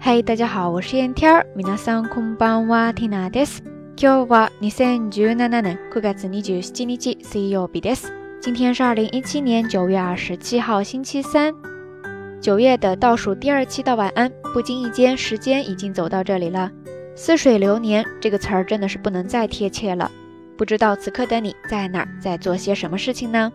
嗨，大家好，我是燕天儿。皆さんこんばんは、ティナです。今日は二千十七年九月二十七日水曜日です。今天是二零一七年九月二十七号，星期三。九月的倒数第二期的晚安，不经意间，时间已经走到这里了。似水流年这个词儿真的是不能再贴切了。不知道此刻的你在哪儿，在做些什么事情呢？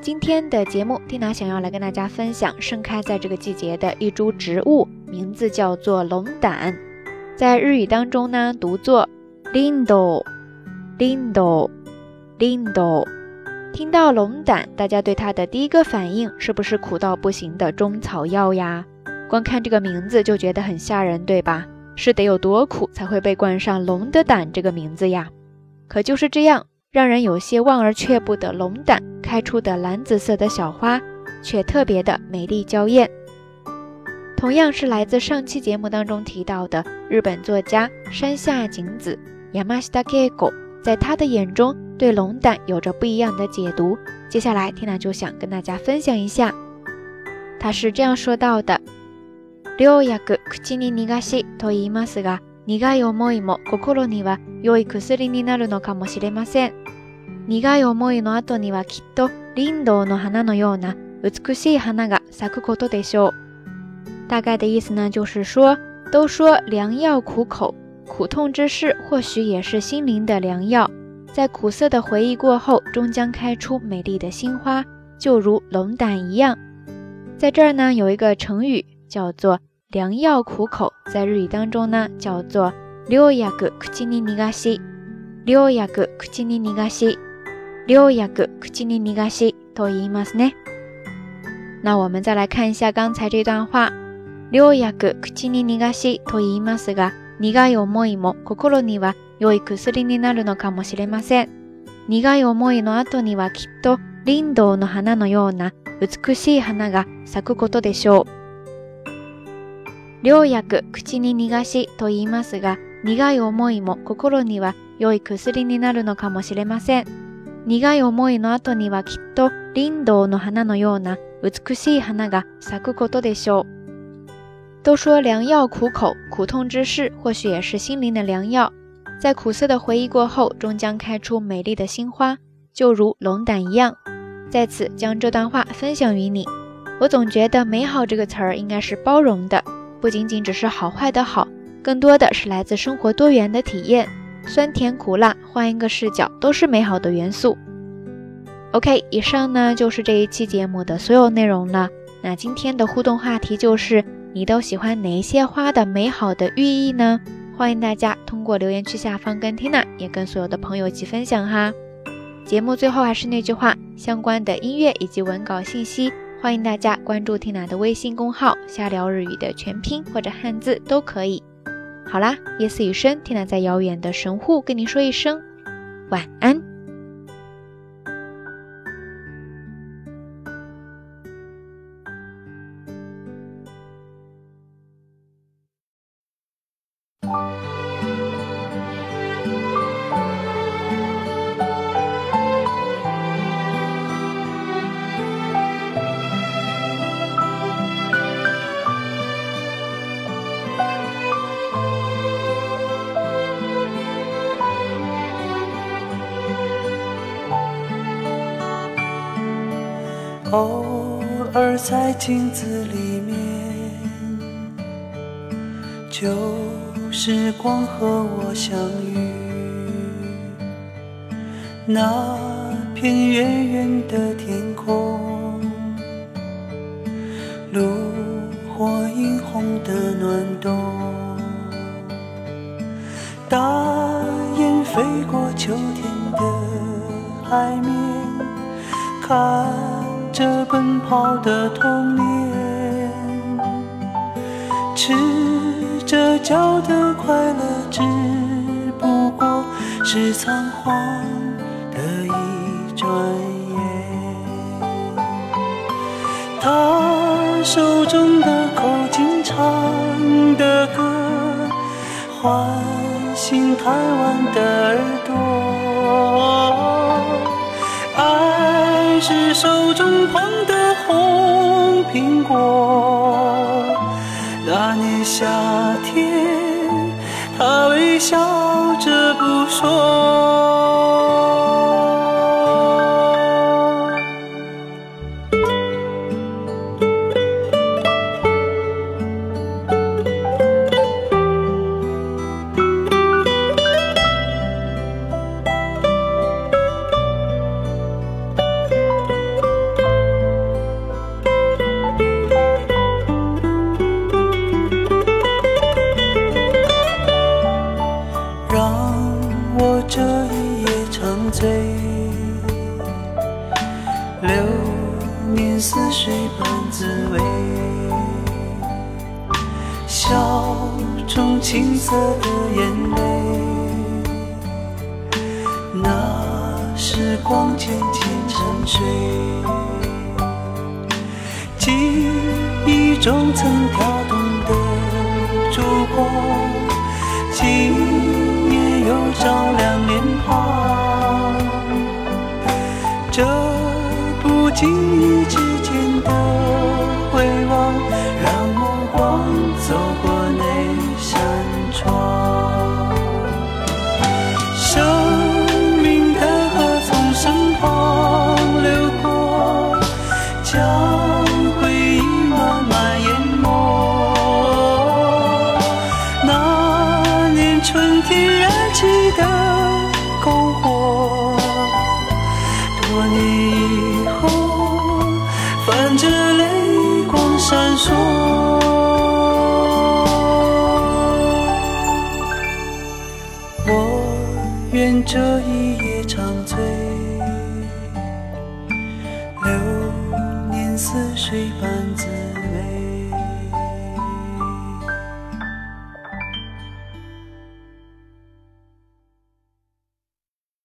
今天的节目，蒂娜想要来跟大家分享盛开在这个季节的一株植物， 名字叫做龙胆，在日语当中呢读作 lindo，lindo，lindo。听到龙胆，大家对它的第一个反应是不是苦到不行的中草药呀？光看这个名字就觉得很吓人，对吧？是得有多苦才会被冠上龙的胆这个名字呀？可就是这样。让人有些望而却步的龙胆开出的蓝紫色的小花，却特别的美丽娇艳。同样是来自上期节目当中提到的日本作家山下景子 （Yamashita Keiko），在他的眼中对龙胆有着不一样的解读。接下来缇娜就想跟大家分享一下，他是这样说到的：“良薬口に逃がしと言いますが、苦い思いも心には良い薬になるのかもしれません。”苦い思いの後にはきっと林道の花のような美しい花が咲くことでしょう。 大概的意思呢，就是说，都说良药苦口，苦痛之事或许也是心灵的良药。在苦涩的回忆过后，终将开出美丽的新花，就如龙胆一样。在这儿呢，有一个成语叫做“良药苦口”，在日语当中呢，叫做“良薬口に逃がし”。良薬口に逃がし。良薬口に逃がしと言いますね。那我们再来看一下刚才这段话。 良薬口に逃がしと言いますが、苦い思いも心には良い薬になるのかもしれません。苦い思いの後にはきっと林道の花のような美しい花が咲くことでしょう。良薬口に逃がしと言いますが、苦い思いも心には良い薬になるのかもしれません。苦い思いの後にはきっと林道の花のような美しい花が咲くことでしょう。都说良药苦口，苦痛之事或许也是心灵的良药。在苦涩的回忆过后，终将开出美丽的新花，就如龙胆一样。在此将这段话分享于你。我总觉得“美好”这个词儿应该是包容的，不仅仅只是好坏的好，更多的是来自生活多元的体验。酸甜苦辣，换一个视角，都是美好的元素。OK，以上呢就是这一期节目的所有内容了。那今天的互动话题就是：你都喜欢哪一些花的美好的寓意呢？欢迎大家通过留言区下方跟 Tina 也跟所有的朋友一起分享哈。节目最后还是那句话，相关的音乐以及文稿信息，欢迎大家关注 Tina 的微信公号“瞎聊日语”的全拼或者汉字都可以。好啦，夜色已深，缇娜在遥远的神户跟你说一声晚安。偶尔在镜子里面，就时光和我相遇。那片远远的天空，炉火映红的暖冬，大雁飞过秋天的海面，看。着奔跑的童年，赤着脚的快乐，只不过是仓皇的一转眼。他手中的口琴唱的歌，唤醒贪玩的耳朵。爱是手中捧的红苹果，那年。夏天，他微笑着不说。青涩的眼泪，那时光渐渐沉睡，记忆中曾跳动的烛光，今夜又照亮脸庞。这不经意之将 shape. I